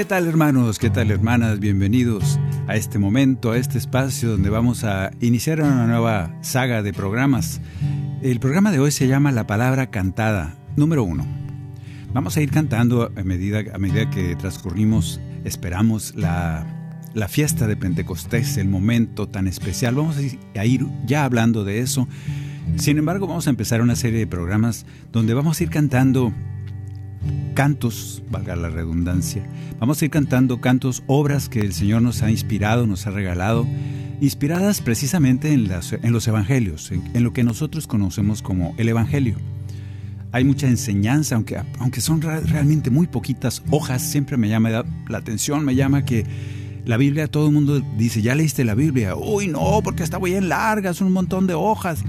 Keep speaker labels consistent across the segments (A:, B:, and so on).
A: ¿Qué tal hermanos? ¿Qué tal hermanas? Bienvenidos a este momento, a este espacio donde vamos a iniciar una nueva saga de programas. El programa de hoy se llama La Palabra Cantada, número uno. Vamos a ir cantando a medida, a medida que transcurrimos, esperamos la, la fiesta de Pentecostés, el momento tan especial. Vamos a ir ya hablando de eso. Sin embargo, vamos a empezar una serie de programas donde vamos a ir cantando cantos, valga la redundancia. Vamos a ir cantando cantos, obras que el Señor nos ha inspirado, nos ha regalado, inspiradas precisamente en, las- en los evangelios, en, lo que nosotros conocemos como el evangelio. Hay mucha enseñanza, aunque, aunque son realmente muy poquitas hojas, siempre me llama la atención, me llama que la Biblia, todo el mundo dice, ¿ya leíste la Biblia? Uy, no, porque está bien larga, son un montón de hojas.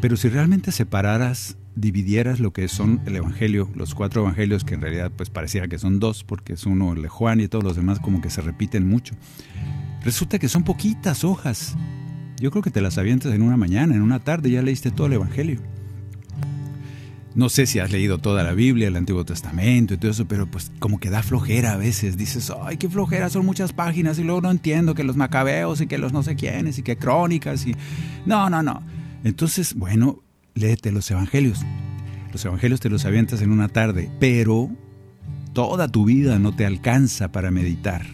A: Pero si realmente separaras, dividieras lo que son el Evangelio, los cuatro Evangelios, que en realidad pues pareciera que son dos, porque es uno el de Juan y todos los demás como que se repiten mucho, resulta que son poquitas hojas. Yo creo que te las avientas en una mañana, en una tarde, ya leíste todo el Evangelio. No sé si has leído toda la Biblia, el Antiguo Testamento y todo eso, pero pues como que da flojera a veces. Dices, ay, qué flojera, son muchas páginas y luego no entiendo que los macabeos y que los no sé quiénes y que crónicas y... No, no, no. Entonces, bueno, léete los evangelios. Los evangelios te los avientas en una tarde, pero toda tu vida no te alcanza para meditar.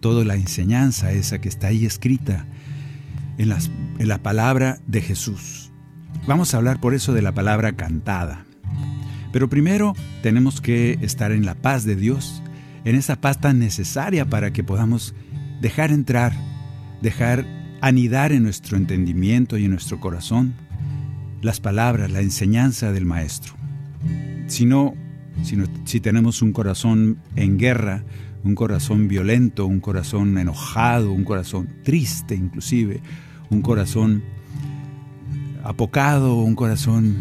A: Toda la enseñanza esa que está ahí escrita en, en la palabra de Jesús. Vamos a hablar por eso de la palabra cantada. Pero primero tenemos que estar en la paz de Dios, en esa paz tan necesaria para que podamos dejar entrar, dejar anidar en nuestro entendimiento y en nuestro corazón las palabras, la enseñanza del Maestro. Si no, si, no- si tenemos un corazón en guerra, un corazón violento, un corazón enojado, un corazón triste inclusive, un corazón apocado, un corazón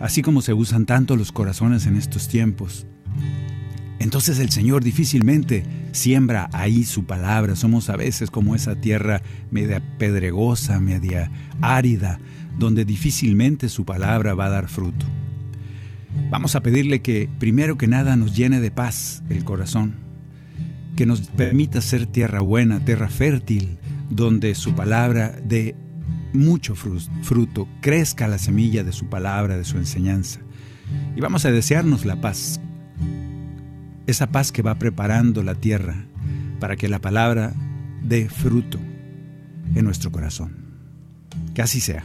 A: así como se usan tanto los corazones en estos tiempos. Entonces el Señor difícilmente siembra ahí su palabra. Somos a veces como esa tierra media pedregosa, media árida, donde difícilmente su palabra va a dar fruto. Vamos a pedirle que primero que nada nos llene de paz el corazón, que nos permita ser tierra buena, tierra fértil, donde su palabra dé mucho fru- fruto, crezca la semilla de su palabra, de su enseñanza. Y vamos a desearnos la paz, esa paz que va preparando la tierra para que la palabra dé fruto en nuestro corazón. Que así sea.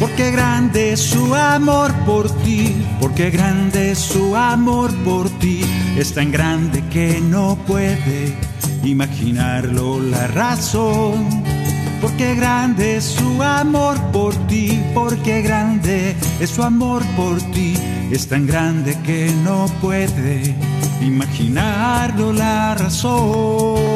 A: Porque grande es su amor por ti, porque grande es su amor por ti, es tan grande que no puede imaginarlo la razón. Porque grande es su amor por ti, porque grande es su amor por ti, es tan grande que no puede imaginarlo la razón.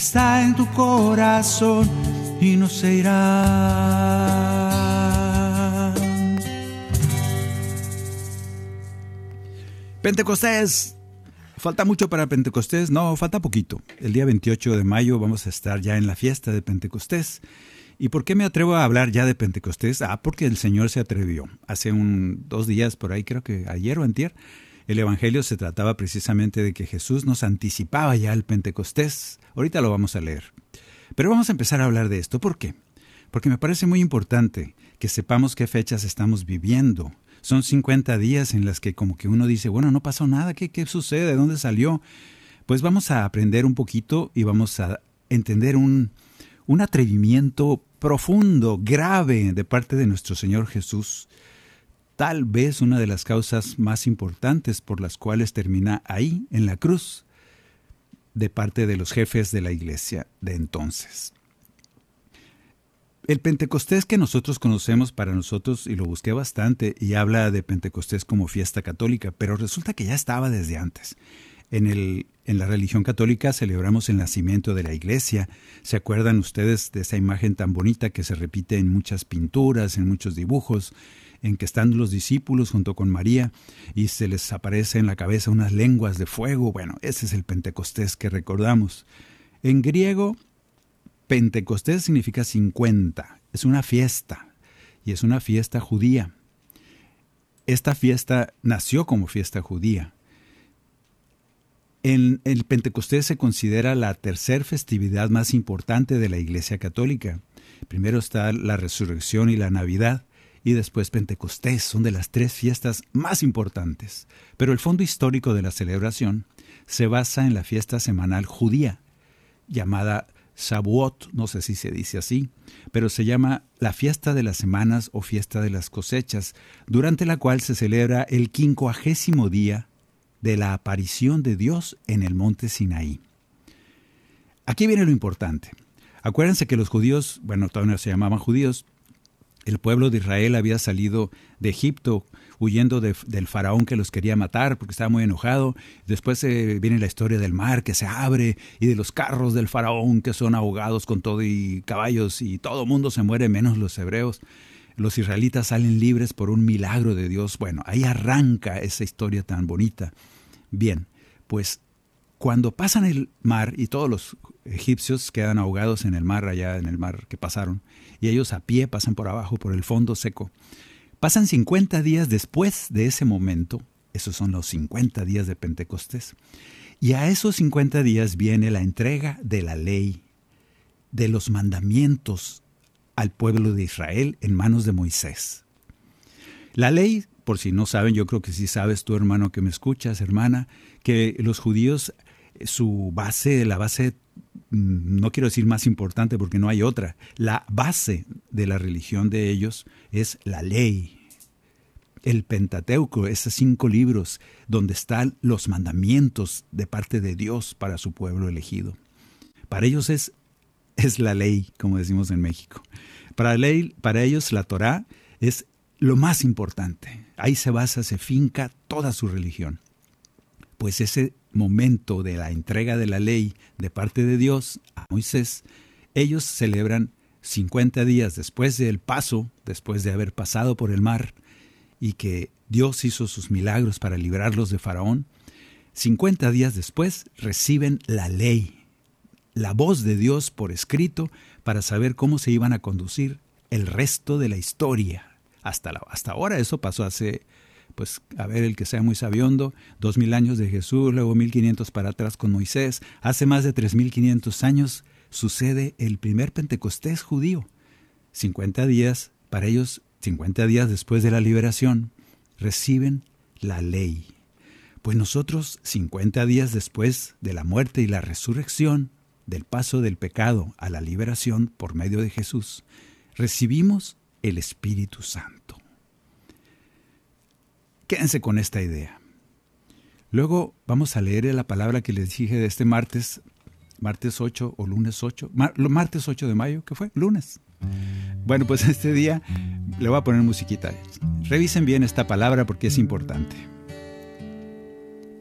A: Está en tu corazón y no se irá. Pentecostés. ¿Falta mucho para Pentecostés? No, falta poquito. El día 28 de mayo vamos a estar ya en la fiesta de Pentecostés. ¿Y por qué me atrevo a hablar ya de Pentecostés? Ah, porque el Señor se atrevió. Hace un, dos días por ahí, creo que ayer o antier, el Evangelio se trataba precisamente de que Jesús nos anticipaba ya el Pentecostés. Ahorita lo vamos a leer. Pero vamos a empezar a hablar de esto. ¿Por qué? Porque me parece muy importante que sepamos qué fechas estamos viviendo. Son 50 días en las que como que uno dice, bueno, no pasó nada, ¿qué, qué sucede? ¿De dónde salió? Pues vamos a aprender un poquito y vamos a entender un, un atrevimiento profundo, grave de parte de nuestro Señor Jesús, tal vez una de las causas más importantes por las cuales termina ahí, en la cruz, de parte de los jefes de la iglesia de entonces. El Pentecostés que nosotros conocemos para nosotros, y lo busqué bastante, y habla de Pentecostés como fiesta católica, pero resulta que ya estaba desde antes. En, el, en la religión católica celebramos el nacimiento de la iglesia. ¿Se acuerdan ustedes de esa imagen tan bonita que se repite en muchas pinturas, en muchos dibujos, en que están los discípulos junto con María y se les aparece en la cabeza unas lenguas de fuego? Bueno, ese es el Pentecostés que recordamos. En griego, Pentecostés significa 50. Es una fiesta y es una fiesta judía. Esta fiesta nació como fiesta judía en el Pentecostés se considera la tercer festividad más importante de la Iglesia Católica. Primero está la resurrección y la Navidad, y después Pentecostés son de las tres fiestas más importantes. Pero el fondo histórico de la celebración se basa en la fiesta semanal judía, llamada Shavuot, no sé si se dice así, pero se llama la fiesta de las semanas o fiesta de las cosechas, durante la cual se celebra el quincuagésimo día de la aparición de Dios en el monte Sinaí. Aquí viene lo importante. Acuérdense que los judíos, bueno, todavía no se llamaban judíos, el pueblo de Israel había salido de Egipto huyendo del faraón que los quería matar porque estaba muy enojado. Después eh, viene la historia del mar que se abre y de los carros del faraón que son ahogados con todo y caballos y todo mundo se muere menos los hebreos. Los israelitas salen libres por un milagro de Dios. Bueno, ahí arranca esa historia tan bonita. Bien, pues cuando pasan el mar y todos los egipcios quedan ahogados en el mar, allá en el mar que pasaron, y ellos a pie pasan por abajo, por el fondo seco, pasan 50 días después de ese momento, esos son los 50 días de Pentecostés, y a esos 50 días viene la entrega de la ley, de los mandamientos al pueblo de Israel en manos de Moisés. La ley por si no saben, yo creo que sí sabes tú, hermano, que me escuchas, hermana, que los judíos, su base, la base, no quiero decir más importante porque no hay otra, la base de la religión de ellos es la ley. El Pentateuco, esos cinco libros donde están los mandamientos de parte de Dios para su pueblo elegido. Para ellos es, es la ley, como decimos en México. Para, ley, para ellos la Torah es lo más importante. Ahí se basa, se finca toda su religión. Pues ese momento de la entrega de la ley de parte de Dios a Moisés, ellos celebran 50 días después del paso, después de haber pasado por el mar, y que Dios hizo sus milagros para librarlos de Faraón, 50 días después reciben la ley, la voz de Dios por escrito para saber cómo se iban a conducir el resto de la historia hasta, hasta ahora. Eso pasó hace, pues, a ver, el que sea muy sabiondo, dos mil años de Jesús, luego mil quinientos para atrás con Moisés. Hace más de tres mil quinientos años sucede el primer Pentecostés judío. Cincuenta días, para ellos, cincuenta días después de la liberación, reciben la ley. Pues nosotros, cincuenta días después de la muerte y la resurrección, del paso del pecado a la liberación por medio de Jesús, recibimos el Espíritu Santo. Quédense con esta idea. Luego vamos a leer la palabra que les dije de este martes, martes 8 o lunes 8, martes 8 de mayo, ¿qué fue? Lunes. Bueno, pues este día le voy a poner musiquita. Revisen bien esta palabra porque es importante.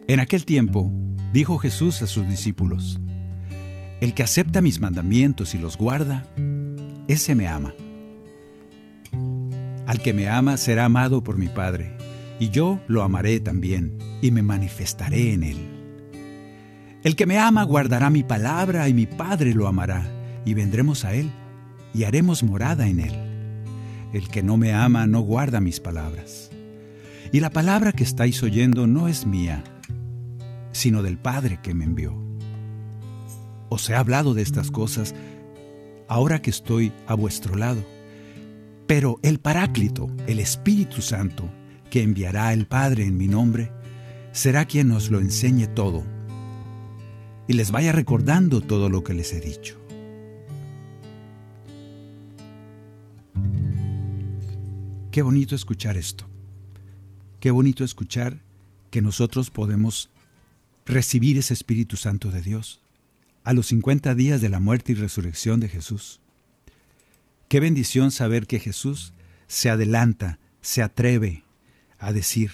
A: En aquel tiempo dijo Jesús a sus discípulos, El que acepta mis mandamientos y los guarda, ese me ama. Al que me ama será amado por mi Padre, y yo lo amaré también, y me manifestaré en él. El que me ama guardará mi palabra, y mi Padre lo amará, y vendremos a él, y haremos morada en él. El que no me ama no guarda mis palabras. Y la palabra que estáis oyendo no es mía, sino del Padre que me envió. Os he hablado de estas cosas ahora que estoy a vuestro lado. Pero el Paráclito, el Espíritu Santo, que enviará el Padre en mi nombre, será quien nos lo enseñe todo y les vaya recordando todo lo que les he dicho. Qué bonito escuchar esto. Qué bonito escuchar que nosotros podemos recibir ese Espíritu Santo de Dios a los 50 días de la muerte y resurrección de Jesús. Qué bendición saber que Jesús se adelanta, se atreve a decir,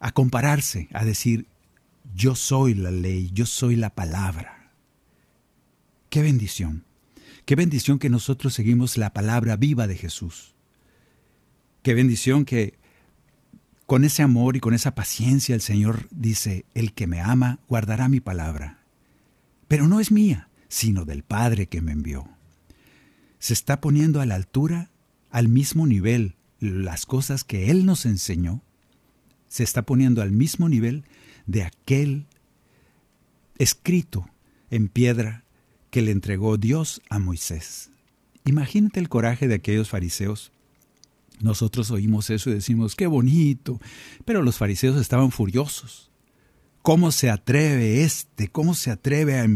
A: a compararse, a decir, yo soy la ley, yo soy la palabra. Qué bendición, qué bendición que nosotros seguimos la palabra viva de Jesús. Qué bendición que con ese amor y con esa paciencia el Señor dice, el que me ama guardará mi palabra. Pero no es mía, sino del Padre que me envió. Se está poniendo a la altura, al mismo nivel, las cosas que Él nos enseñó. Se está poniendo al mismo nivel de aquel escrito en piedra que le entregó Dios a Moisés. Imagínate el coraje de aquellos fariseos nosotros oímos eso y decimos, qué bonito, pero los fariseos estaban furiosos. ¿Cómo se atreve este? ¿Cómo se atreve a,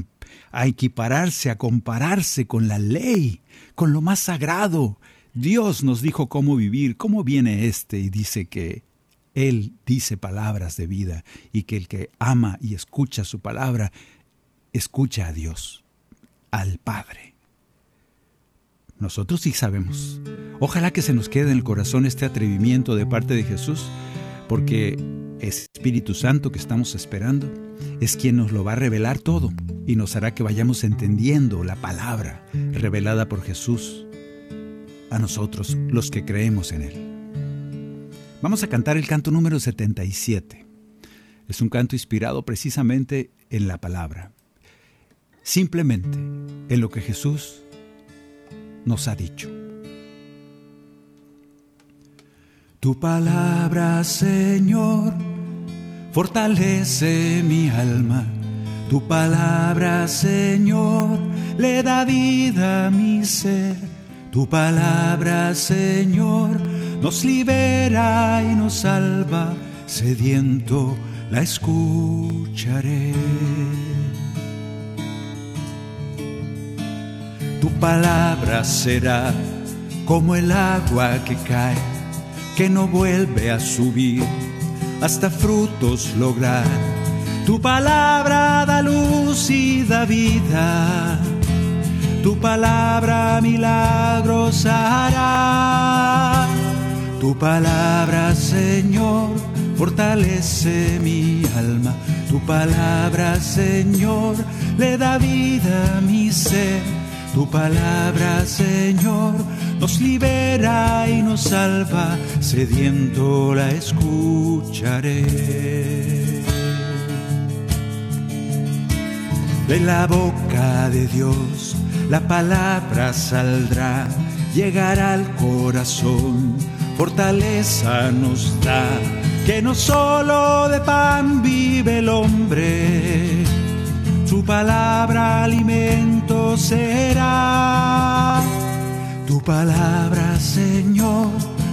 A: a, equipararse, a compararse con la ley, con lo más sagrado? Dios nos dijo cómo vivir. ¿Cómo viene este y dice que Él dice palabras de vida y que el que ama y escucha su palabra, escucha a Dios, al Padre? Nosotros sí sabemos. Ojalá que se nos quede en el corazón este atrevimiento de parte de Jesús, porque ese Espíritu Santo que estamos esperando es quien nos lo va a revelar todo y nos hará que vayamos entendiendo la palabra revelada por Jesús a nosotros, los que creemos en Él. Vamos a cantar el canto número 77. Es un canto inspirado precisamente en la palabra. Simplemente en lo que Jesús nos ha dicho. Tu palabra, Señor, fortalece mi alma. Tu palabra, Señor, le da vida a mi ser. Tu palabra, Señor, nos libera y nos salva. Sediento la escucharé. Tu palabra será como el agua que cae, que no vuelve a subir hasta frutos lograr. Tu palabra da luz y da vida. Tu palabra milagros hará. Tu palabra, Señor, fortalece mi alma. Tu palabra, Señor, le da vida a mi ser tu palabra, Señor, nos libera y nos salva, sediento la escucharé. De la boca de Dios la palabra saldrá, llegará al corazón, fortaleza nos da, que no solo de pan vive el hombre tu palabra alimento será. Tu palabra, Señor,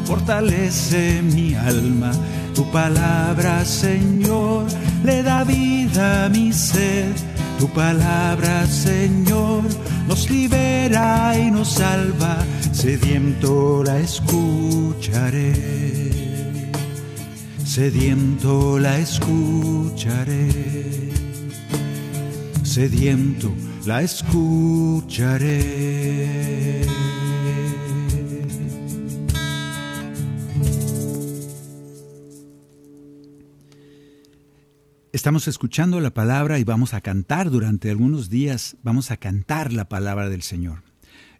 A: fortalece mi alma. Tu palabra, Señor, le da vida a mi ser. Tu palabra, Señor, nos libera y nos salva. Sediento la escucharé. Sediento la escucharé sediento la escucharé. Estamos escuchando la palabra y vamos a cantar durante algunos días, vamos a cantar la palabra del Señor.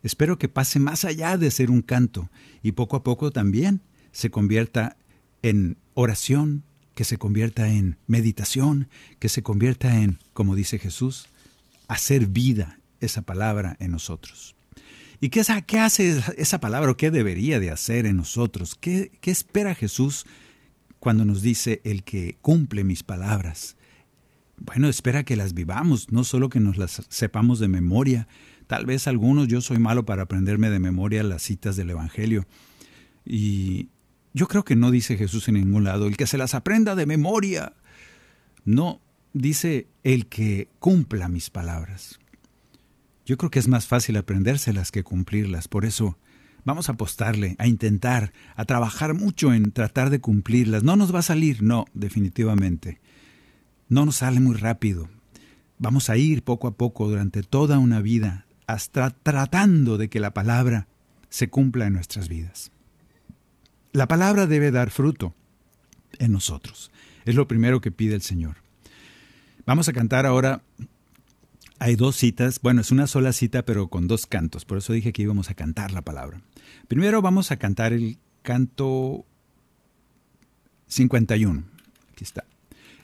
A: Espero que pase más allá de ser un canto y poco a poco también se convierta en oración, que se convierta en meditación, que se convierta en, como dice Jesús, hacer vida esa palabra en nosotros. ¿Y qué, qué hace esa palabra o qué debería de hacer en nosotros? ¿Qué, ¿Qué espera Jesús cuando nos dice el que cumple mis palabras? Bueno, espera que las vivamos, no solo que nos las sepamos de memoria. Tal vez algunos, yo soy malo para aprenderme de memoria las citas del Evangelio. Y yo creo que no dice Jesús en ningún lado, el que se las aprenda de memoria. No, dice el que cumpla mis palabras. Yo creo que es más fácil aprendérselas que cumplirlas. Por eso vamos a apostarle, a intentar, a trabajar mucho en tratar de cumplirlas. No nos va a salir, no, definitivamente. No nos sale muy rápido. Vamos a ir poco a poco durante toda una vida hasta tratando de que la palabra se cumpla en nuestras vidas. La palabra debe dar fruto en nosotros. Es lo primero que pide el Señor. Vamos a cantar ahora. Hay dos citas, bueno, es una sola cita, pero con dos cantos. Por eso dije que íbamos a cantar la palabra. Primero vamos a cantar el canto 51. Aquí está.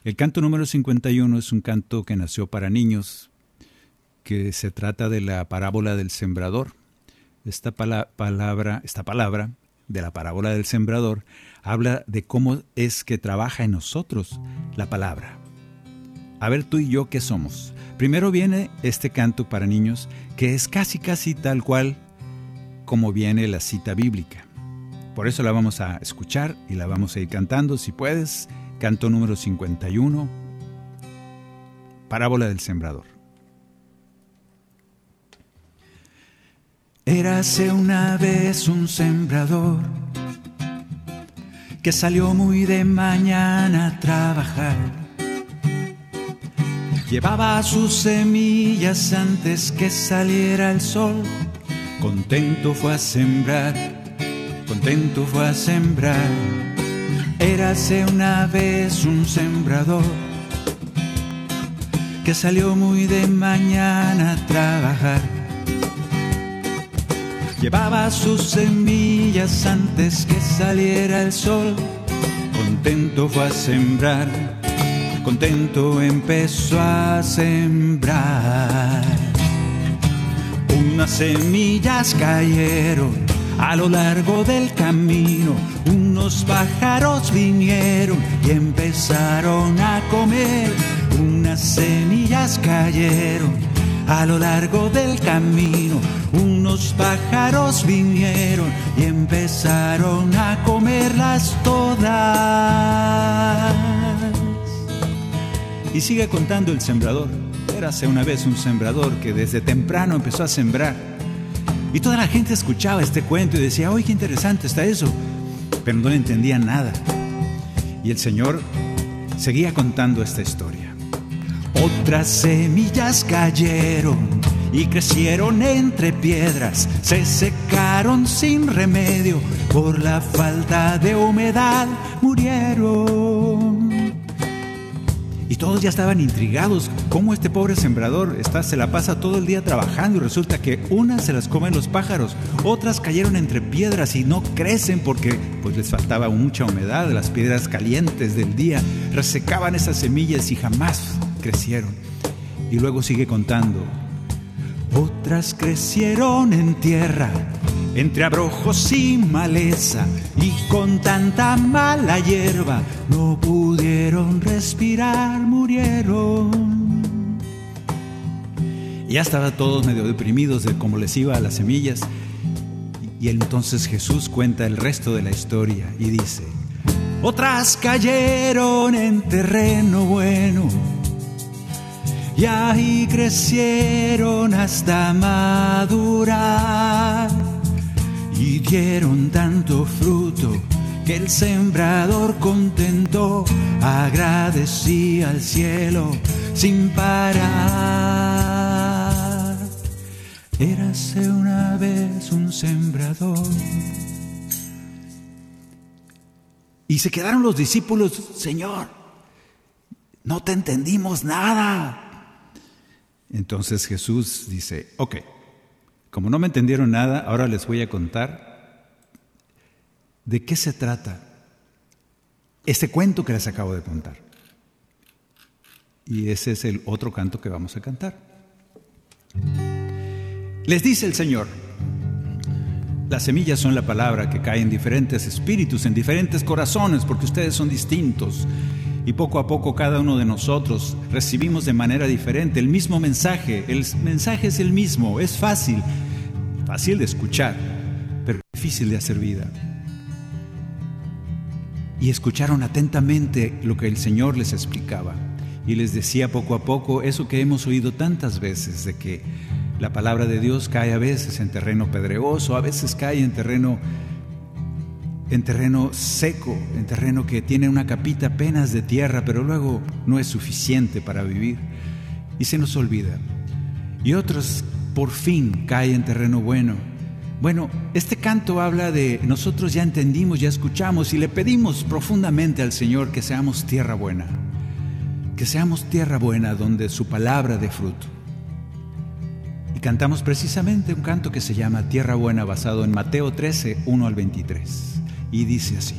A: El canto número 51 es un canto que nació para niños, que se trata de la parábola del sembrador. Esta palabra, esta palabra de la parábola del sembrador habla de cómo es que trabaja en nosotros la palabra. A ver tú y yo qué somos. Primero viene este canto para niños que es casi casi tal cual como viene la cita bíblica. Por eso la vamos a escuchar y la vamos a ir cantando si puedes Canto número 51, Parábola del Sembrador.
B: Érase una vez un sembrador que salió muy de mañana a trabajar. Llevaba sus semillas antes que saliera el sol. Contento fue a sembrar, contento fue a sembrar Érase una vez un sembrador que salió muy de mañana a trabajar. Llevaba sus semillas antes que saliera el sol. Contento fue a sembrar, contento empezó a sembrar. Unas semillas cayeron a lo largo del camino unos pájaros vinieron y empezaron a comer. Unas semillas cayeron a lo largo del camino. Unos pájaros vinieron y empezaron a comerlas todas.
A: Y sigue contando el sembrador. Érase una vez un sembrador que desde temprano empezó a sembrar. Y toda la gente escuchaba este cuento y decía, ¡ay, qué interesante está eso! pero no entendía nada. Y el Señor seguía contando esta historia.
B: Otras semillas cayeron y crecieron entre piedras, se secaron sin remedio, por la falta de humedad murieron.
A: Y todos ya estaban intrigados cómo este pobre sembrador está, se la pasa todo el día trabajando y resulta que unas se las comen los pájaros, otras cayeron entre piedras y no crecen porque pues les faltaba mucha humedad, las piedras calientes del día resecaban esas semillas y jamás crecieron. Y luego sigue contando.
B: Otras crecieron en tierra entre abrojos y maleza, y con tanta mala hierba no pudieron respirar, murieron.
A: Ya estaban todos medio deprimidos de cómo les iba a las semillas, y entonces Jesús cuenta el resto de la historia y dice,
B: otras cayeron en terreno bueno, y ahí crecieron hasta madurar y dieron tanto fruto que el sembrador contento agradecía al cielo sin parar. Érase una vez un sembrador.
A: Y se quedaron los discípulos, Señor, no te entendimos nada. Entonces Jesús dice, ok, como no me entendieron nada, ahora les voy a contar de qué se trata este cuento que les acabo de contar. Y ese es el otro canto que vamos a cantar. Les dice el Señor, las semillas son la palabra que cae en diferentes espíritus, en diferentes corazones, porque ustedes son distintos. Y poco a poco cada uno de nosotros recibimos de manera diferente el mismo mensaje. El mensaje es el mismo, es fácil, fácil de escuchar, pero difícil de hacer vida. Y escucharon atentamente lo que el Señor les explicaba y les decía poco a poco eso que hemos oído tantas veces, de que la palabra de Dios cae a veces en terreno pedregoso, a veces cae en terreno en terreno seco, en terreno que tiene una capita apenas de tierra, pero luego no es suficiente para vivir y se nos olvida. Y otros por fin cae en terreno bueno. Bueno, este canto habla de nosotros ya entendimos, ya escuchamos y le pedimos profundamente al Señor que seamos tierra buena que seamos tierra buena donde su palabra dé fruto. Y cantamos precisamente un canto que se llama Tierra Buena basado en Mateo 13, 1 al 23. Y dice así.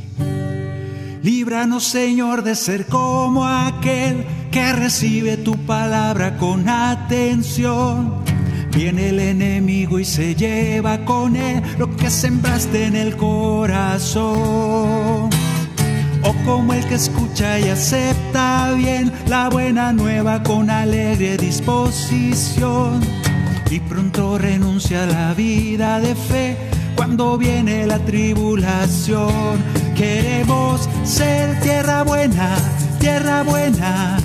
A: Líbranos Señor de ser como aquel que recibe tu palabra con atención. Viene el enemigo y se lleva con él lo que sembraste en el corazón o como el que escucha y acepta bien la buena nueva con alegre disposición y pronto renuncia a la vida de fe cuando viene la tribulación. Queremos ser tierra buena, tierra buena,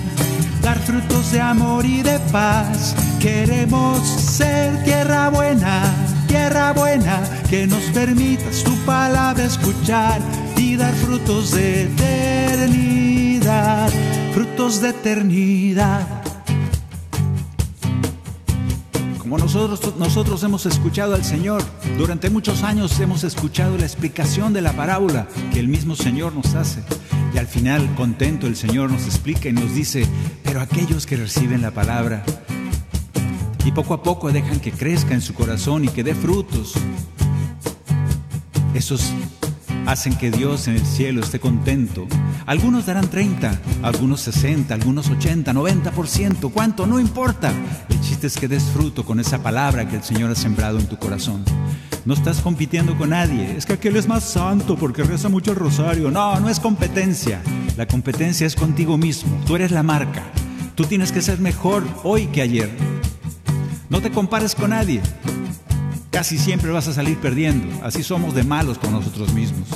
A: dar frutos de amor y de paz. Queremos ser tierra buena, tierra buena, que nos permita su palabra escuchar y dar frutos de eternidad, frutos de eternidad. Como nosotros, nosotros hemos escuchado al Señor, durante muchos años hemos escuchado la explicación de la parábola que el mismo Señor nos hace. Y al final, contento, el Señor nos explica y nos dice, pero aquellos que reciben la palabra y poco a poco dejan que crezca en su corazón y que dé frutos, esos hacen que Dios en el cielo esté contento. Algunos darán 30, algunos 60, algunos 80, 90%, ¿cuánto? No importa. El chiste es que des fruto con esa palabra que el Señor ha sembrado en tu corazón. No estás compitiendo con nadie. Es que aquel es más santo porque reza mucho el rosario. No, no es competencia. La competencia es contigo mismo. Tú eres la marca. Tú tienes que ser mejor hoy que ayer. No te compares con nadie casi siempre vas a salir perdiendo. Así somos de malos con nosotros mismos.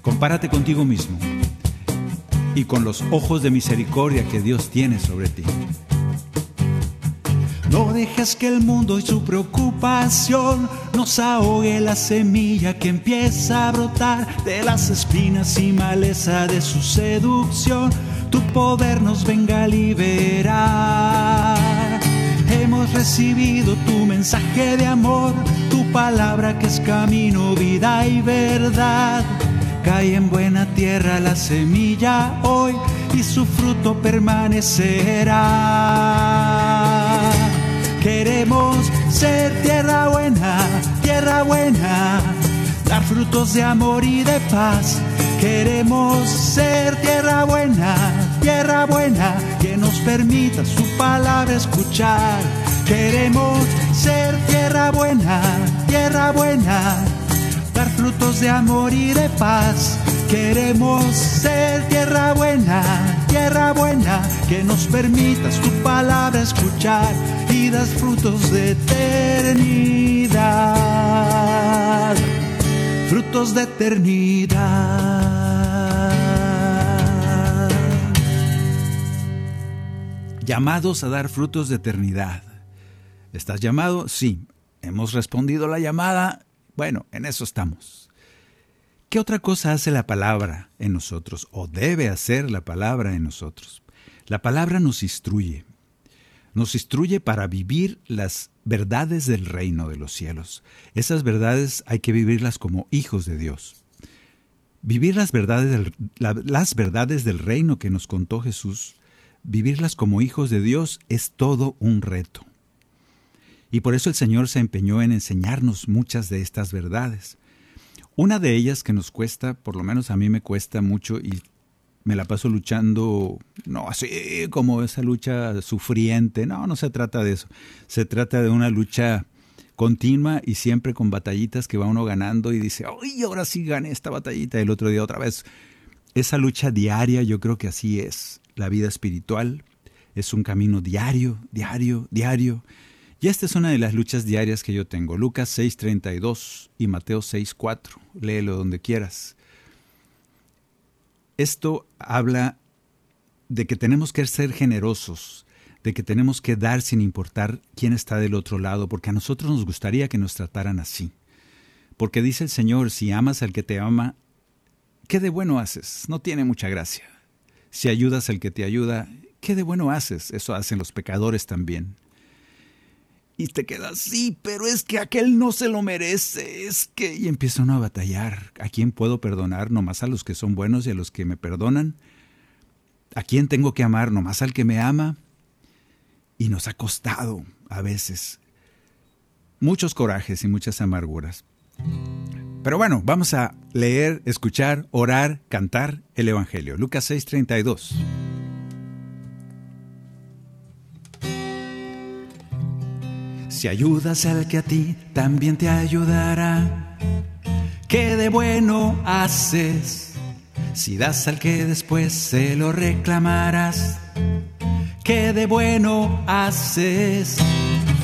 A: Compárate contigo mismo y con los ojos de misericordia que Dios tiene sobre ti. No dejes que el mundo y su preocupación nos ahogue la semilla que empieza a brotar de las espinas y maleza de su seducción. Tu poder nos venga a liberar recibido tu mensaje de amor, tu palabra que es camino, vida y verdad. Cae en buena tierra la semilla hoy y su fruto permanecerá. Queremos ser tierra buena, tierra buena, dar frutos de amor y de paz. Queremos ser tierra buena, tierra buena, que nos permita su palabra escuchar. Queremos ser tierra buena, tierra buena, dar frutos de amor y de paz. Queremos ser tierra buena, tierra buena, que nos permita su palabra escuchar y dar frutos de eternidad. Frutos de eternidad. Llamados a dar frutos de eternidad. ¿Estás llamado? Sí. ¿Hemos respondido la llamada? Bueno, en eso estamos. ¿Qué otra cosa hace la palabra en nosotros o debe hacer la palabra en nosotros? La palabra nos instruye. Nos instruye para vivir las verdades del reino de los cielos. Esas verdades hay que vivirlas como hijos de Dios. Vivir las verdades del, las verdades del reino que nos contó Jesús vivirlas como hijos de Dios es todo un reto. Y por eso el Señor se empeñó en enseñarnos muchas de estas verdades. Una de ellas que nos cuesta, por lo menos a mí me cuesta mucho y me la paso luchando, no así como esa lucha sufriente, no, no se trata de eso, se trata de una lucha continua y siempre con batallitas que va uno ganando y dice, ¡ay, ahora sí gané esta batallita! el otro día otra vez. Esa lucha diaria, yo creo que así es. La vida espiritual es un camino diario, diario, diario. Y esta es una de las luchas diarias que yo tengo. Lucas 6:32 y Mateo 6:4. Léelo donde quieras. Esto habla de que tenemos que ser generosos, de que tenemos que dar sin importar quién está del otro lado, porque a nosotros nos gustaría que nos trataran así. Porque dice el Señor, si amas al que te ama, ¿qué de bueno haces? No tiene mucha gracia. Si ayudas al que te ayuda, ¿qué de bueno haces? Eso hacen los pecadores también y te quedas, sí, pero es que aquel no se lo merece, es que... Y empieza uno a batallar. ¿A quién puedo perdonar? Nomás a los que son buenos y a los que me perdonan. ¿A quién tengo que amar? Nomás al que me ama. Y nos ha costado a veces muchos corajes y muchas amarguras. Pero bueno, vamos a leer, escuchar, orar, cantar el Evangelio. Lucas 6:32. Si ayudas al que a ti también te ayudará. ¿Qué de bueno haces? Si das al que después se lo reclamarás. ¿Qué de bueno haces?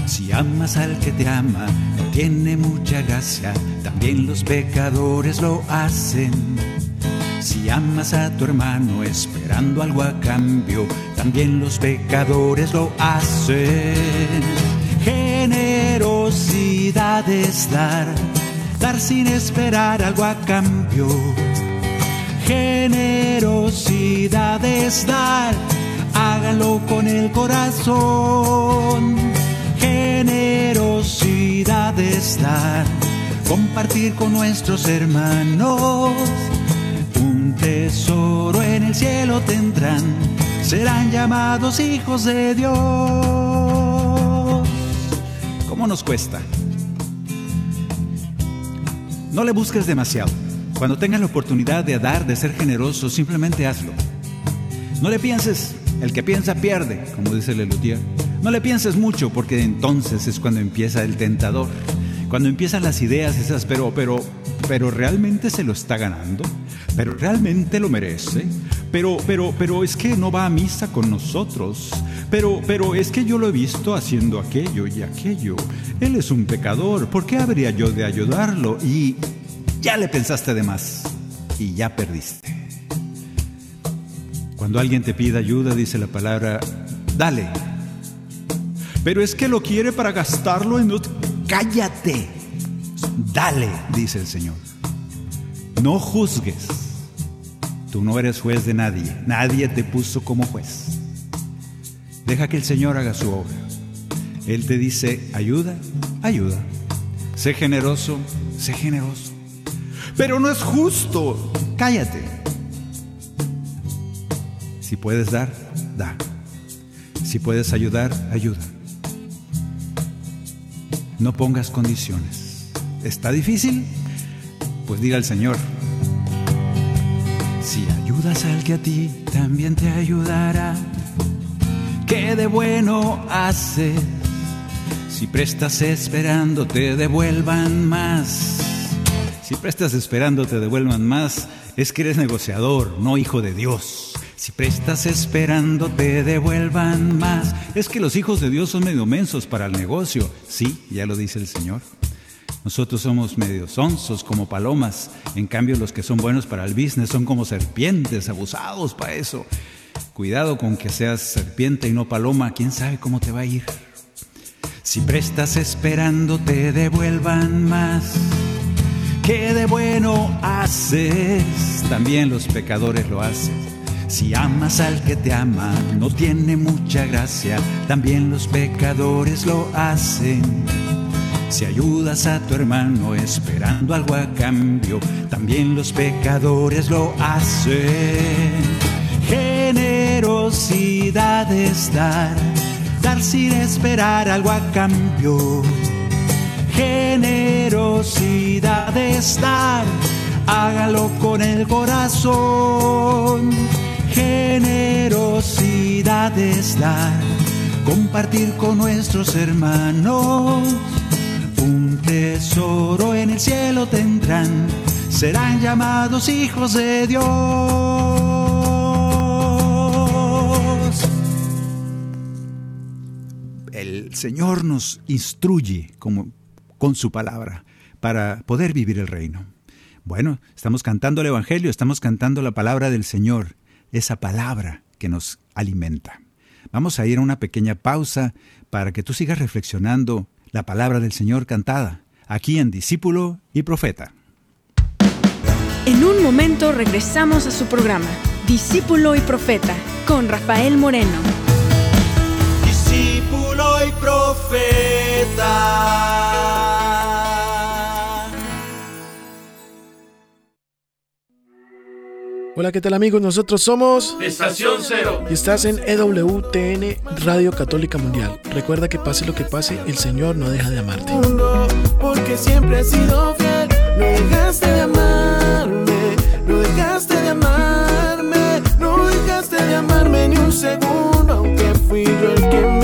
A: Si amas al que te ama, no tiene mucha gracia, también los pecadores lo hacen. Si amas a tu hermano esperando algo a cambio, también los pecadores lo hacen. Generosidad es dar, dar sin esperar algo a cambio. Generosidad es dar, hágalo con el corazón. Generosidad es dar, compartir con nuestros hermanos. Un tesoro en el cielo tendrán, serán llamados hijos de Dios. ¿Cómo nos cuesta? No le busques demasiado. Cuando tengas la oportunidad de dar, de ser generoso, simplemente hazlo. No le pienses, el que piensa pierde, como dice Lelutier. No le pienses mucho porque entonces es cuando empieza el tentador. Cuando empiezan las ideas esas, pero, pero, pero realmente se lo está ganando, pero realmente lo merece, pero, pero, pero es que no va a misa con nosotros, pero, pero es que yo lo he visto haciendo aquello y aquello. Él es un pecador, ¿por qué habría yo de ayudarlo? Y ya le pensaste de más y ya perdiste. Cuando alguien te pide ayuda, dice la palabra, dale. Pero es que lo quiere para gastarlo en... Cállate. Dale, dice el Señor. No juzgues. Tú no eres juez de nadie. Nadie te puso como juez. Deja que el Señor haga su obra. Él te dice, ayuda, ayuda. Sé generoso, sé generoso. Pero no es justo. Cállate. Si puedes dar, da. Si puedes ayudar, ayuda. No pongas condiciones. ¿Está difícil? Pues diga al Señor. Si ayudas al que a ti también te ayudará ¿Qué de bueno haces? Si prestas esperando te devuelvan más. Si prestas esperando te devuelvan más, es que eres negociador, no hijo de Dios. Si prestas esperando te devuelvan más, es que los hijos de Dios son medio mensos para el negocio. Sí, ya lo dice el Señor. Nosotros somos medio sonsos como palomas, en cambio los que son buenos para el business son como serpientes, abusados para eso. Cuidado con que seas serpiente y no paloma, quién sabe cómo te va a ir. Si prestas esperando te devuelvan más. ¿Qué de bueno haces? También los pecadores lo hacen. Si amas al que te ama, no tiene mucha gracia. También los pecadores lo hacen. Si ayudas a tu hermano esperando algo a cambio, también los pecadores lo hacen
B: es dar, dar sin esperar algo a cambio. Es dar, hágalo con el corazón. Generosidad es dar, compartir con nuestros hermanos. Un tesoro en el cielo tendrán, serán llamados hijos de Dios.
A: El Señor nos instruye con su palabra para poder vivir el reino. Bueno, estamos cantando el Evangelio, estamos cantando la palabra del Señor, esa palabra que nos alimenta. Vamos a ir a una pequeña pausa para que tú sigas reflexionando la palabra del Señor cantada, aquí en Discípulo y Profeta.
C: En un momento regresamos a su programa, Discípulo y Profeta, con Rafael Moreno.
B: Discípulo y profeta.
D: Hola, ¿qué tal amigos? Nosotros somos
E: Estación Cero.
D: y estás en EWTN Radio Católica Mundial. Recuerda que pase lo que pase, el Señor no deja de amarte.
F: Porque siempre has sido fiel, no dejaste de amarme, no dejaste de amarme, no dejaste de amarme ni un segundo, aunque fui yo el que me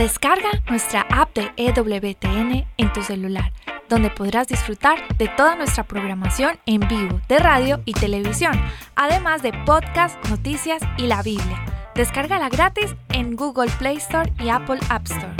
G: Descarga nuestra app de EWTN en tu celular, donde podrás disfrutar de toda nuestra programación en vivo de radio y televisión, además de podcast, noticias y la Biblia. Descárgala gratis en Google Play Store y Apple App Store.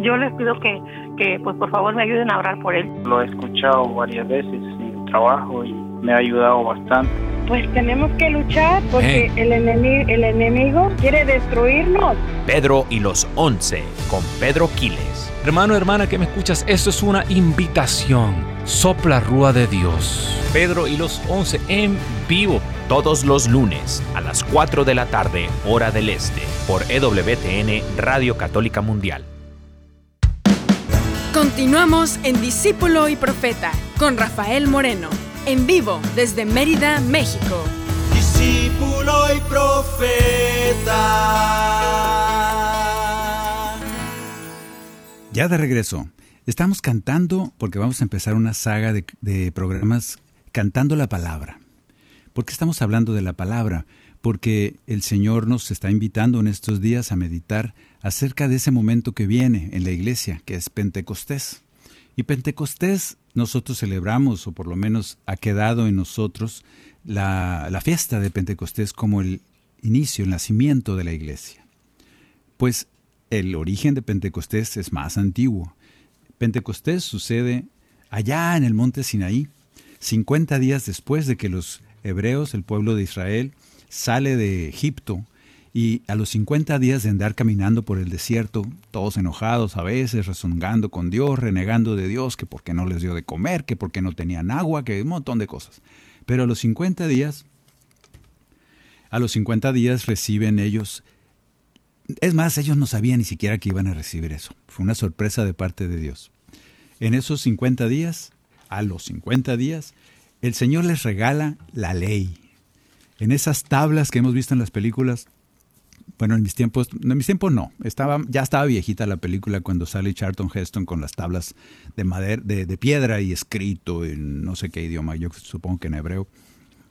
H: Yo les pido que, que pues por favor me ayuden a orar por él.
I: Lo he escuchado varias veces en el trabajo y me ha ayudado bastante.
H: Pues tenemos que luchar porque el, enemigo, el enemigo quiere destruirnos.
J: Pedro y los Once con Pedro Quiles.
K: Hermano, hermana que me escuchas, esto es una invitación. Sopla Rúa de Dios. Pedro y los once en vivo.
J: Todos los lunes a las 4 de la tarde, hora del este, por EWTN Radio Católica Mundial.
C: Continuamos en Discípulo y Profeta con Rafael Moreno, en vivo desde Mérida, México.
B: Discípulo y profeta.
A: Ya de regreso. Estamos cantando porque vamos a empezar una saga de, de programas cantando la palabra. ¿Por qué estamos hablando de la palabra? Porque el Señor nos está invitando en estos días a meditar acerca de ese momento que viene en la iglesia, que es Pentecostés. Y Pentecostés nosotros celebramos, o por lo menos ha quedado en nosotros, la, la fiesta de Pentecostés como el inicio, el nacimiento de la iglesia. Pues el origen de Pentecostés es más antiguo. Pentecostés sucede allá en el monte Sinaí, 50 días después de que los hebreos, el pueblo de Israel, sale de Egipto y a los 50 días de andar caminando por el desierto, todos enojados a veces, rezongando con Dios, renegando de Dios, que porque no les dio de comer, que porque no tenían agua, que un montón de cosas. Pero a los 50 días, a los 50 días reciben ellos, es más, ellos no sabían ni siquiera que iban a recibir eso. Fue una sorpresa de parte de Dios. En esos 50 días, a los 50 días, el Señor les regala la ley. En esas tablas que hemos visto en las películas, bueno, en mis tiempos, en mis tiempos no, estaba, ya estaba viejita la película cuando sale Charlton Heston con las tablas de madera, de, de, piedra y escrito en no sé qué idioma, yo supongo que en hebreo,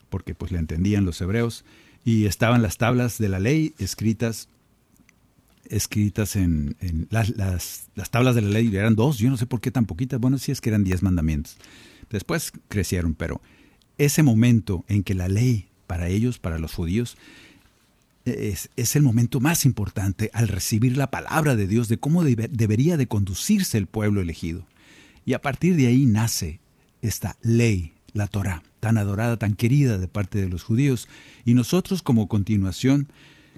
A: porque pues le entendían los hebreos, y estaban las tablas de la ley escritas escritas en, en las, las, las, tablas de la ley, eran dos, yo no sé por qué tan poquitas, bueno, sí es que eran diez mandamientos. Después crecieron, pero ese momento en que la ley para ellos, para los judíos, es, el momento más importante al recibir la palabra de Dios de cómo debería de conducirse el pueblo elegido. Y a partir de ahí nace esta ley, la Torah, tan adorada, tan querida de parte de los judíos. Y nosotros como continuación,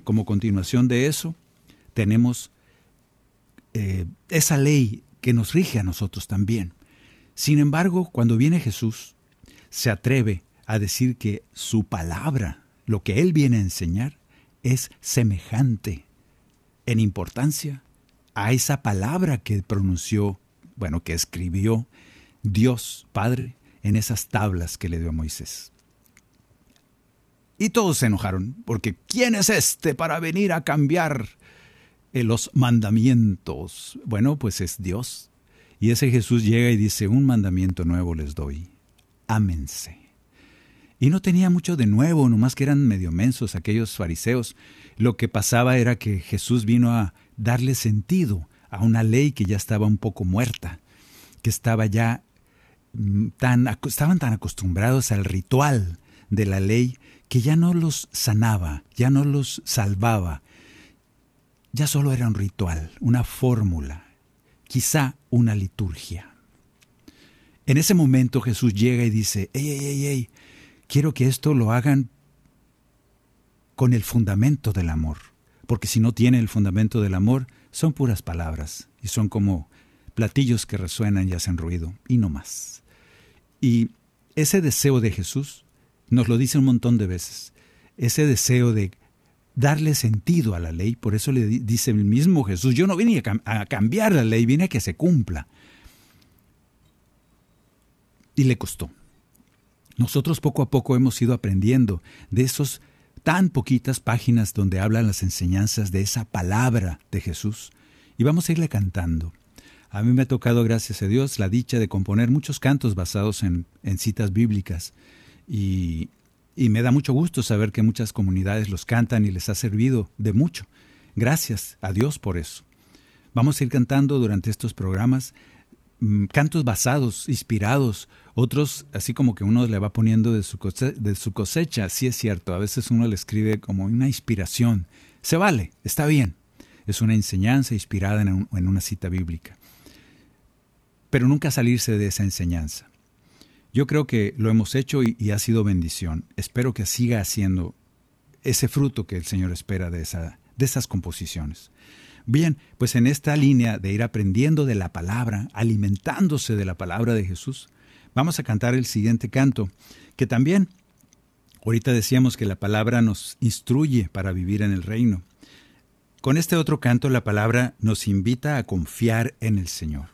A: como continuación de eso, tenemos eh, esa ley que nos rige a nosotros también. Sin embargo, cuando viene Jesús, se atreve a decir que su palabra, lo que Él viene a enseñar, es semejante en importancia a esa palabra que pronunció, bueno, que escribió Dios Padre en esas tablas que le dio a Moisés. Y todos se enojaron, porque ¿quién es este para venir a cambiar eh, los mandamientos? Bueno, pues es Dios. Y ese Jesús llega y dice, un mandamiento nuevo les doy, ámense. Y no tenía mucho de nuevo, nomás que eran medio mensos aquellos fariseos. Lo que pasaba era que Jesús vino a darle sentido a una ley que ya estaba un poco muerta, que estaba ya mm, tan, estaban tan acostumbrados al ritual de la ley que ya no los sanaba, ya no los salvaba, ya solo era un ritual, una fórmula, quizá una liturgia. En ese momento Jesús llega y dice, ey, ey, ey, ey, quiero que esto lo hagan con el fundamento del amor, porque si no tiene el fundamento del amor, son puras palabras y son como platillos que resuenan y hacen ruido, y no más. Y ese deseo de Jesús nos lo dice un montón de veces, ese deseo de darle sentido a la ley, por eso le dice el mismo Jesús, yo no vine a, cambiar la ley, vine a que se cumpla. Y le costó. Nosotros poco a poco hemos ido aprendiendo de esos tan poquitas páginas donde hablan las enseñanzas de esa palabra de Jesús y vamos a irle cantando. A mí me ha tocado, gracias a Dios, la dicha de componer muchos cantos basados en, citas bíblicas y, y me da mucho gusto saber que muchas comunidades los cantan y les ha servido de mucho. Gracias a Dios por eso. Vamos a ir cantando durante estos programas cantos basados, inspirados otros, así como que uno le va poniendo de su, cosecha, sí es cierto, a veces uno le escribe como una inspiración. Se vale, está bien. Es una enseñanza inspirada en, una cita bíblica. Pero nunca salirse de esa enseñanza. Yo creo que lo hemos hecho y, ha sido bendición. Espero que siga haciendo ese fruto que el Señor espera de esas composiciones. Bien, pues en esta línea de ir aprendiendo de la palabra, alimentándose de la palabra de Jesús, Vamos a cantar el siguiente canto, que también, ahorita decíamos que la palabra nos instruye para vivir en el reino. Con este otro canto la palabra nos invita a confiar en el Señor.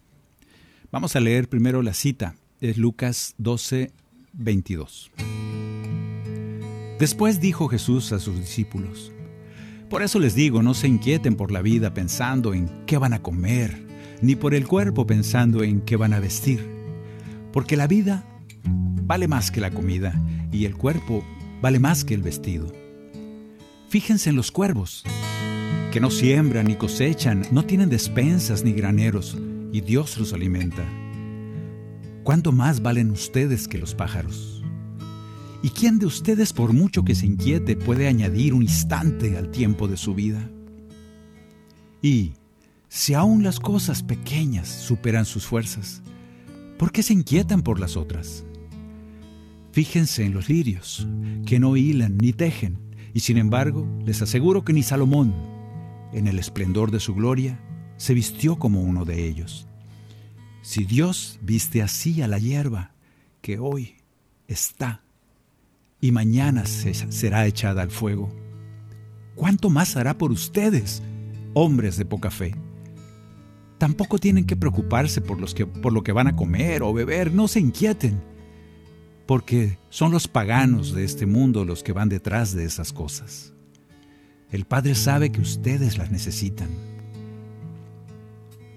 A: Vamos a leer primero la cita, es Lucas 12, 22. Después dijo Jesús a sus discípulos, Por eso les digo, no se inquieten por la vida pensando en qué van a comer, ni por el cuerpo pensando en qué van a vestir porque la vida vale más que la comida y el cuerpo vale más que el vestido. Fíjense en los cuervos, que no siembran ni cosechan, no tienen despensas ni graneros, y Dios los alimenta. ¿Cuánto más valen ustedes que los pájaros? ¿Y quién de ustedes, por mucho que se inquiete, puede añadir un instante al tiempo de su vida? Y si aún las cosas pequeñas superan sus fuerzas, ¿Por qué se inquietan por las otras? Fíjense en los lirios, que no hilan ni tejen, y sin embargo les aseguro que ni Salomón, en el esplendor de su gloria, se vistió como uno de ellos. Si Dios viste así a la hierba, que hoy está y mañana será echada al fuego, ¿cuánto más hará por ustedes, hombres de poca fe? Tampoco tienen que preocuparse por, por lo que van a comer o beber, no se inquieten, porque son los paganos de este mundo los que van detrás de esas cosas. El Padre sabe que ustedes las necesitan.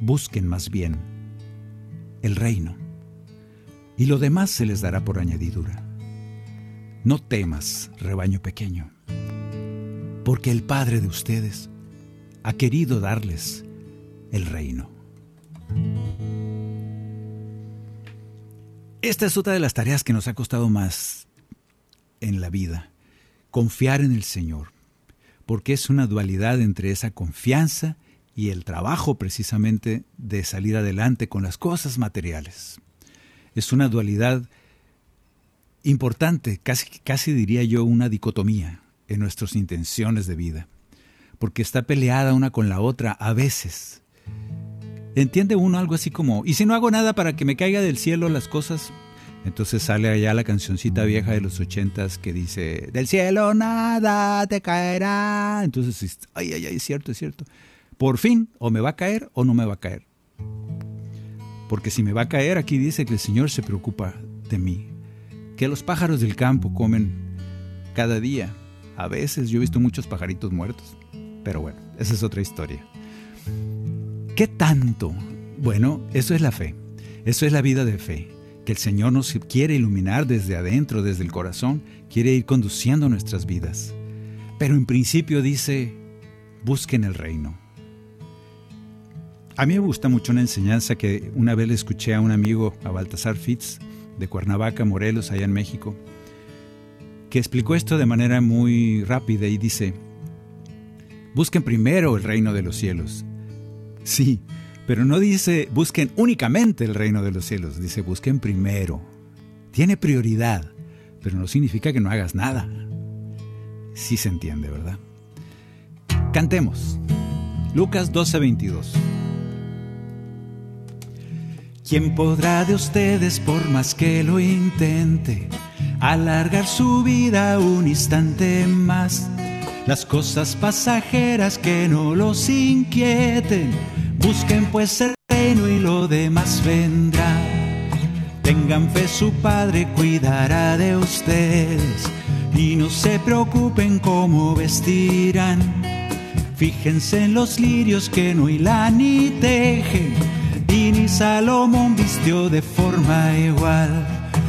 A: Busquen más bien el reino, y lo demás se les dará por añadidura. No temas, rebaño pequeño, porque el Padre de ustedes ha querido darles el reino. Esta es otra de las tareas que nos ha costado más en la vida, confiar en el Señor, porque es una dualidad entre esa confianza y el trabajo precisamente de salir adelante con las cosas materiales. Es una dualidad importante, casi, casi diría yo una dicotomía en nuestras intenciones de vida, porque está peleada una con la otra a veces. Entiende uno algo así como, ¿y si no hago nada para que me caiga del cielo las cosas? Entonces sale allá la cancioncita vieja de los ochentas que dice, del cielo nada te caerá. Entonces, ay, ay, ay, es cierto, es cierto. Por fin, o me va a caer o no me va a caer. Porque si me va a caer, aquí dice que el Señor se preocupa de mí. Que los pájaros del campo comen cada día. A veces yo he visto muchos pajaritos muertos. Pero bueno, esa es otra historia. ¿Qué tanto? Bueno, eso es la fe. Eso es la vida de fe que el Señor nos quiere iluminar desde adentro, desde el corazón, quiere ir conduciendo nuestras vidas. Pero en principio dice, busquen el reino. A mí me gusta mucho una enseñanza que una vez le escuché a un amigo, a Baltasar Fitz, de Cuernavaca, Morelos, allá en México, que explicó esto de manera muy rápida y dice, busquen primero el reino de los cielos. Sí, pero no dice busquen únicamente el reino de los cielos, dice busquen primero. Tiene prioridad, pero no significa que no hagas nada. Sí se entiende, ¿verdad? Cantemos. Lucas 12:22. ¿Quién podrá de ustedes, por más que lo intente, alargar su vida un instante más? Las cosas pasajeras que no los inquieten Busquen pues el reino y lo demás vendrá. Tengan fe, su Padre cuidará de ustedes. Y no se preocupen cómo vestirán. Fíjense en los lirios que no hilan ni tejen. Y ni Salomón vistió de forma igual.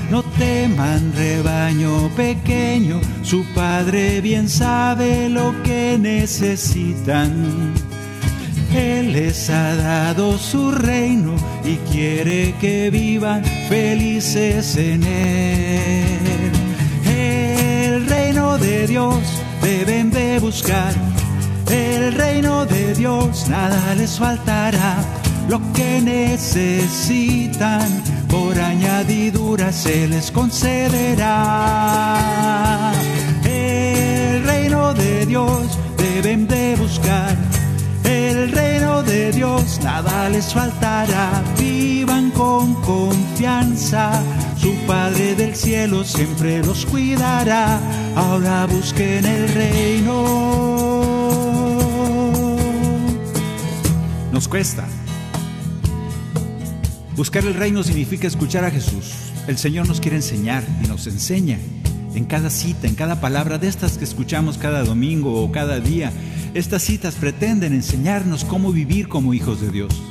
A: No teman rebaño pequeño, su Padre bien sabe lo que necesitan. Él les ha dado su reino y quiere que vivan felices en Él. El reino de Dios deben de buscar. El reino de Dios nada les faltará. Lo que necesitan por añadidura se les concederá. El reino de Dios deben de buscar el reino de Dios nada les faltará. Vivan con confianza. Su Padre del cielo siempre los cuidará. Ahora busquen el reino. Nos cuesta. Buscar el reino significa escuchar a Jesús. El Señor nos quiere enseñar y nos enseña en cada cita, en cada palabra de estas que escuchamos cada domingo o cada día estas citas pretenden enseñarnos cómo vivir como hijos de Dios.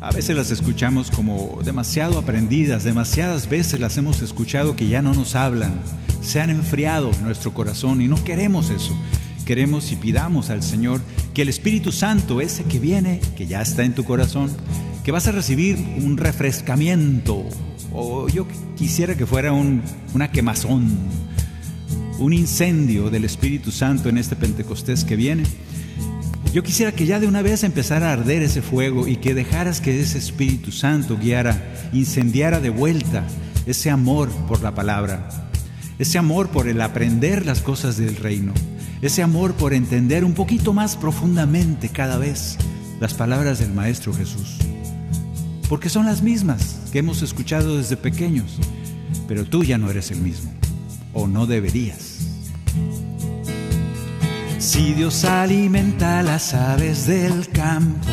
A: A veces las escuchamos como demasiado aprendidas, demasiadas veces las hemos escuchado que ya no nos hablan, se han enfriado en nuestro corazón y no queremos eso. Queremos y pidamos al Señor que el Espíritu Santo, ese que viene, que ya está en tu corazón, que vas a recibir un refrescamiento, o yo quisiera que fuera un, una quemazón, un incendio del Espíritu Santo en este Pentecostés que viene. Yo quisiera que ya de una vez empezara a arder ese fuego y que dejaras que ese Espíritu Santo guiara, incendiara de vuelta ese amor por la palabra, ese amor por el aprender las cosas del reino, ese amor por entender un poquito más profundamente cada vez las palabras del Maestro Jesús. Porque son las mismas que hemos escuchado desde pequeños, pero tú ya no eres el mismo, o no deberías. Si Dios alimenta a las aves del campo,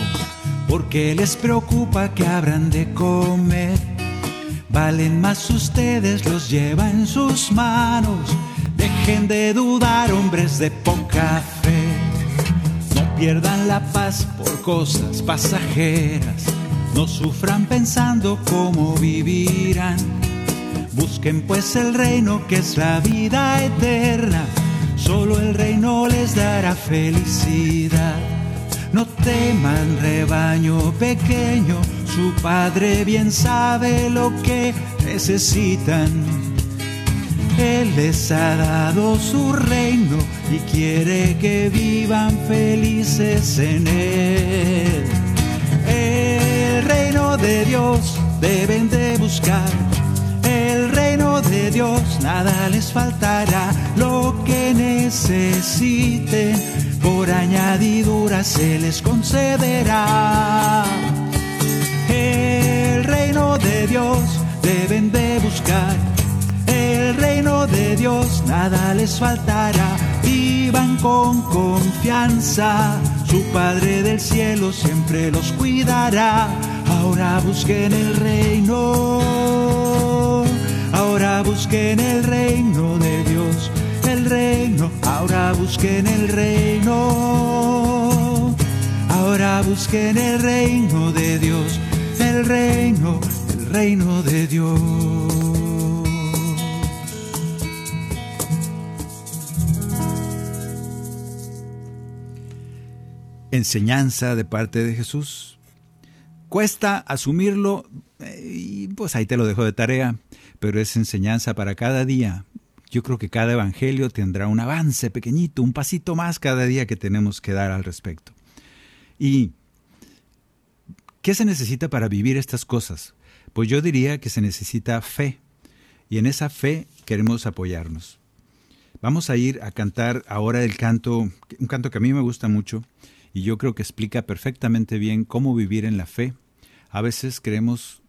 A: porque les preocupa que habrán de comer. Valen más ustedes, los lleva en sus manos. Dejen de dudar, hombres de poca fe. No pierdan la paz por cosas pasajeras. No sufran pensando cómo vivirán. Busquen pues el reino que es la vida eterna solo el reino les dará felicidad. No teman rebaño pequeño, su padre bien sabe lo que necesitan. Él les ha dado su reino y quiere que vivan felices en Él. El reino de Dios deben de buscar. El reino de Dios nada les faltará. Lo que necesiten por añadidura se les concederá. El reino de Dios deben de buscar. Reino de Dios nada les faltará. Vivan con confianza. Su Padre del cielo siempre los cuidará. Ahora busquen el reino. Ahora busquen el reino de Dios. El reino. Ahora busquen el reino. Ahora busquen el reino de Dios. El reino. El reino de Dios. Enseñanza de parte de Jesús. Cuesta asumirlo eh, y pues ahí te lo dejo de tarea, pero es enseñanza para cada día. Yo creo que cada evangelio tendrá un avance pequeñito, un pasito más cada día que tenemos que dar al respecto. ¿Y qué se necesita para vivir estas cosas? Pues yo diría que se necesita fe. Y en esa fe queremos apoyarnos. Vamos a ir a cantar ahora el canto, un canto que a mí me gusta mucho, y yo creo que explica perfectamente bien cómo vivir en la fe. A veces creemos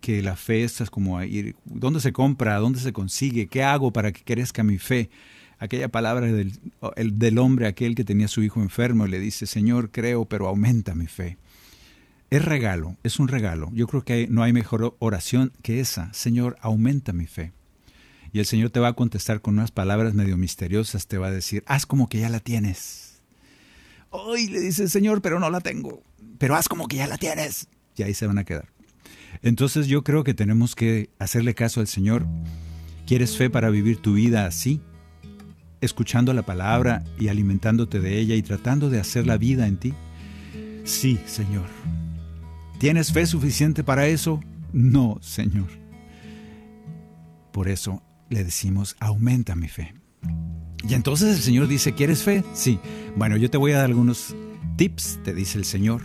A: que la fe es como ir, ¿dónde se compra? ¿Dónde se consigue? ¿Qué hago para que crezca mi fe? Aquella palabra del, el, del hombre, aquel que tenía a su hijo enfermo, y le dice, Señor, creo, pero aumenta mi fe. Es regalo, es un regalo. Yo creo que no hay mejor oración que esa. Señor, aumenta mi fe. Y el Señor te va a contestar con unas palabras medio misteriosas, te va a decir, haz como que ya la tienes. Hoy le dice Señor, pero no la tengo. Pero haz como que ya la tienes. Y ahí se van a quedar. Entonces yo creo que tenemos que hacerle caso al Señor. ¿Quieres fe para vivir tu vida así? Escuchando la palabra y alimentándote de ella y tratando de hacer la vida en ti. Sí, Señor. ¿Tienes fe suficiente para eso? No, Señor. Por eso le decimos, aumenta mi fe. Y entonces el Señor dice, ¿quieres fe? Sí. Bueno, yo te voy a dar algunos tips, te dice el Señor.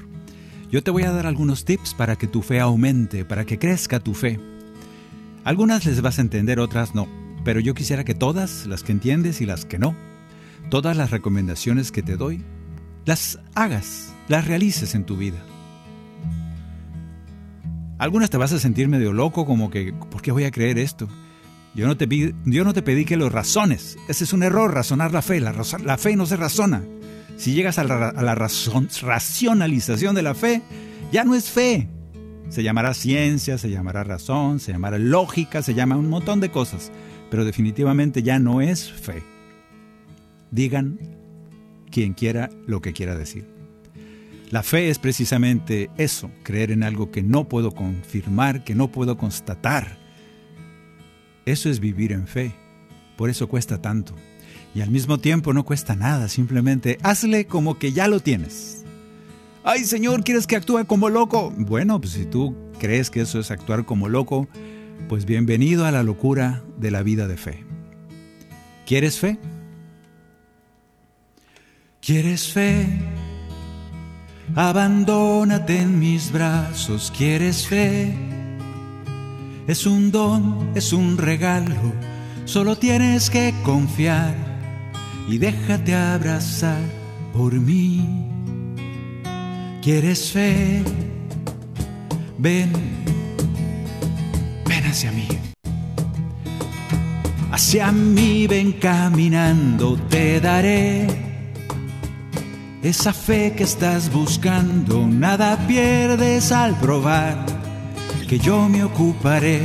A: Yo te voy a dar algunos tips para que tu fe aumente, para que crezca tu fe. Algunas les vas a entender, otras no. Pero yo quisiera que todas, las que entiendes y las que no, todas las recomendaciones que te doy, las hagas, las realices en tu vida. Algunas te vas a sentir medio loco, como que, ¿por qué voy a creer esto? Yo no te, yo no te pedí que lo razones. Ese es un error, razonar la fe. La, fe no se razona. Si llegas a la, racionalización de la fe, ya no es fe. Se llamará ciencia, se llamará razón, se llamará lógica, se llama un montón de cosas. Pero definitivamente ya no es fe. Digan quien quiera lo que quiera decir. La fe es precisamente eso, creer en algo que no puedo confirmar, que no puedo constatar. Eso es vivir en fe. Por eso cuesta tanto. Y al mismo tiempo no cuesta nada, simplemente hazle como que ya lo tienes. Ay Señor, ¿quieres que actúe como loco? Bueno, pues si tú crees que eso es actuar como loco, pues bienvenido a la locura de la vida de fe. ¿Quieres fe? ¿Quieres fe? Abandónate en mis brazos, ¿quieres fe? Es un don, es un regalo, solo tienes que confiar y déjate abrazar por mí. ¿Quieres fe? Ven, ven hacia mí. Hacia mí ven caminando, te daré esa fe que estás buscando. Nada pierdes al probar que yo me ocuparé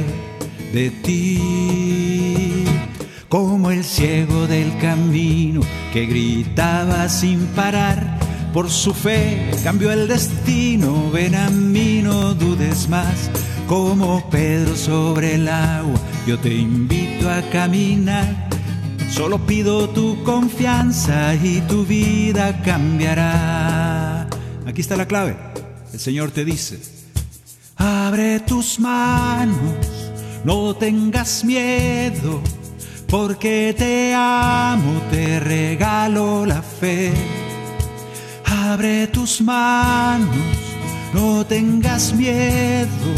A: de ti. Como el ciego del camino que gritaba sin parar, por su fe cambió el destino. Ven a mí, no dudes más. Como Pedro sobre el agua, yo te invito a caminar. Solo pido tu confianza y tu vida cambiará. Aquí está la clave. El Señor te dice, abre tus manos, no tengas miedo. porque te amo, te regalo la fe. Abre tus manos, no tengas miedo,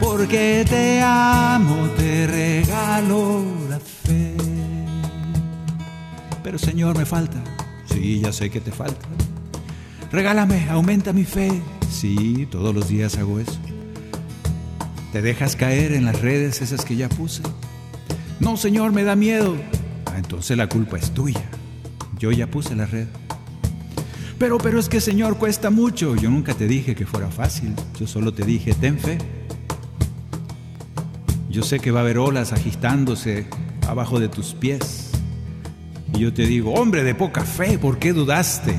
A: porque te amo, te regalo la fe. Pero Señor, me falta. Sí, ya sé que te falta. Regálame, aumenta mi fe. Sí, todos los días hago eso. ¿Te dejas caer en las redes esas que ya puse? No, Señor, me da miedo. Ah, entonces la culpa es tuya. Yo ya puse la red. Pero, pero es que, Señor, cuesta mucho. Yo nunca te dije que fuera fácil. Yo solo te dije, ten fe. Yo sé que va a haber olas agitándose abajo de tus pies. Y yo te digo, hombre de poca fe, ¿por qué dudaste?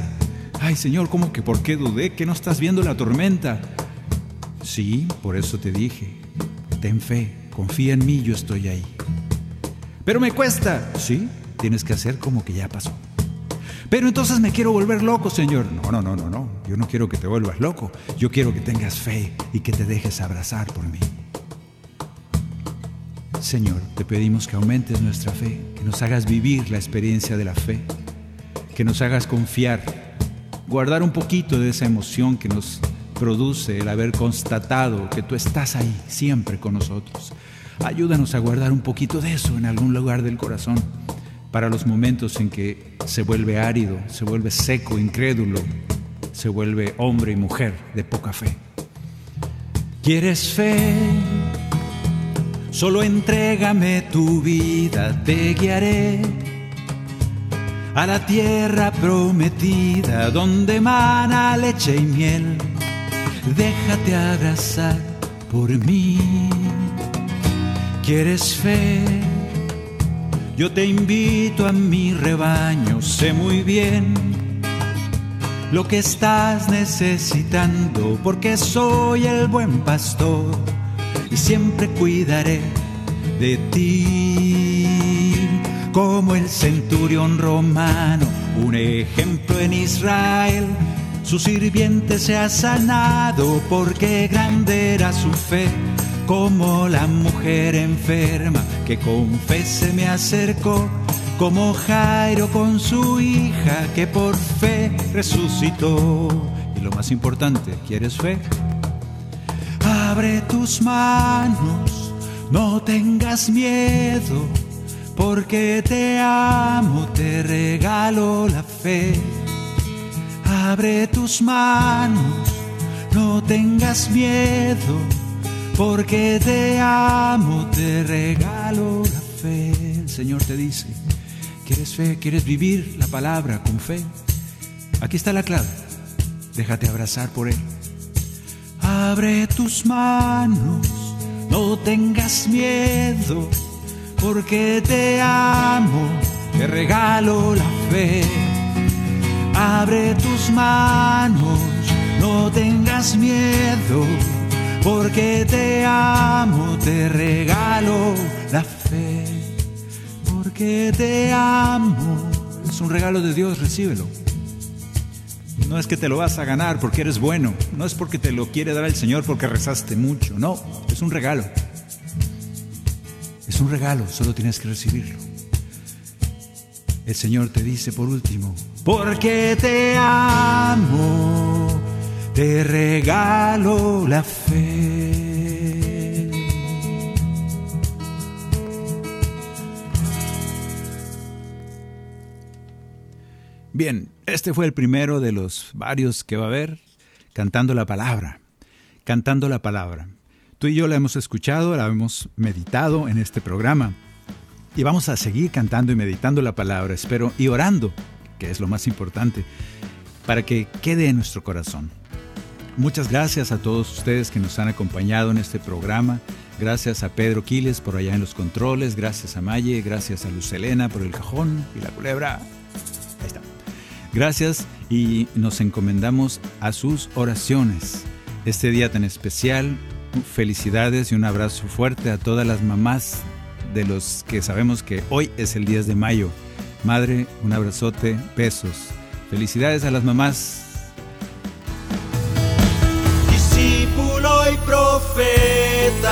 A: Ay, Señor, ¿cómo que por qué dudé? ¿Que no estás viendo la tormenta? Sí, por eso te dije, ten fe, confía en mí, yo estoy ahí. Pero me cuesta. Sí, tienes que hacer como que ya pasó. Pero entonces me quiero volver loco, Señor. No, no, no, no, no. Yo no quiero que te vuelvas loco. Yo quiero que tengas fe y que te dejes abrazar por mí. Señor, te pedimos que aumentes nuestra fe, que nos hagas vivir la experiencia de la fe, que nos hagas confiar, guardar un poquito de esa emoción que nos produce el haber constatado que tú estás ahí siempre con nosotros. Ayúdanos a guardar un poquito de eso en algún lugar del corazón para los momentos en que se vuelve árido, se vuelve seco, incrédulo, se vuelve hombre y mujer de poca fe. ¿Quieres fe? Solo entrégame tu vida, te guiaré a la tierra prometida donde mana leche y miel. Déjate abrazar por mí. ¿Quieres fe? Yo te invito a mi rebaño, sé muy bien lo que estás necesitando, porque soy el buen pastor y siempre cuidaré de ti. Como el centurión romano, un ejemplo en Israel, su sirviente se ha sanado porque grande era su fe como la mujer enferma que con fe se me acercó, como Jairo con su hija que por fe resucitó. Y lo más importante, ¿quieres fe? Abre tus manos, no tengas miedo, porque te amo, te regalo la fe. Abre tus manos, no tengas miedo porque te amo, te regalo la fe. El Señor te dice, ¿quieres fe? ¿Quieres vivir la palabra con fe? Aquí está la clave. Déjate abrazar por Él. Abre tus manos, no tengas miedo, porque te amo, te regalo la fe. Abre tus manos, no tengas miedo porque te amo, te regalo la fe, porque te amo. Es un regalo de Dios, recíbelo. No es que te lo vas a ganar porque eres bueno, no es porque te lo quiere dar el Señor porque rezaste mucho, no, es un regalo. Es un regalo, solo tienes que recibirlo. El Señor te dice por último, porque te amo te regalo la fe. Bien, este fue el primero de los varios que va a haber, cantando la palabra, cantando la palabra. Tú y yo la hemos escuchado, la hemos meditado en este programa y vamos a seguir cantando y meditando la palabra, espero, y orando, que es lo más importante, para que quede en nuestro corazón. Muchas gracias a todos ustedes que nos han acompañado en este programa. Gracias a Pedro Quiles por allá en los controles. Gracias a Maye. Gracias a Luz Elena por el cajón y la culebra. Ahí está. Gracias y nos encomendamos a sus oraciones. Este día tan especial, felicidades y un abrazo fuerte a todas las mamás de los que sabemos que hoy es el 10 de mayo. Madre, un abrazote, besos. Felicidades a las mamás y profeta.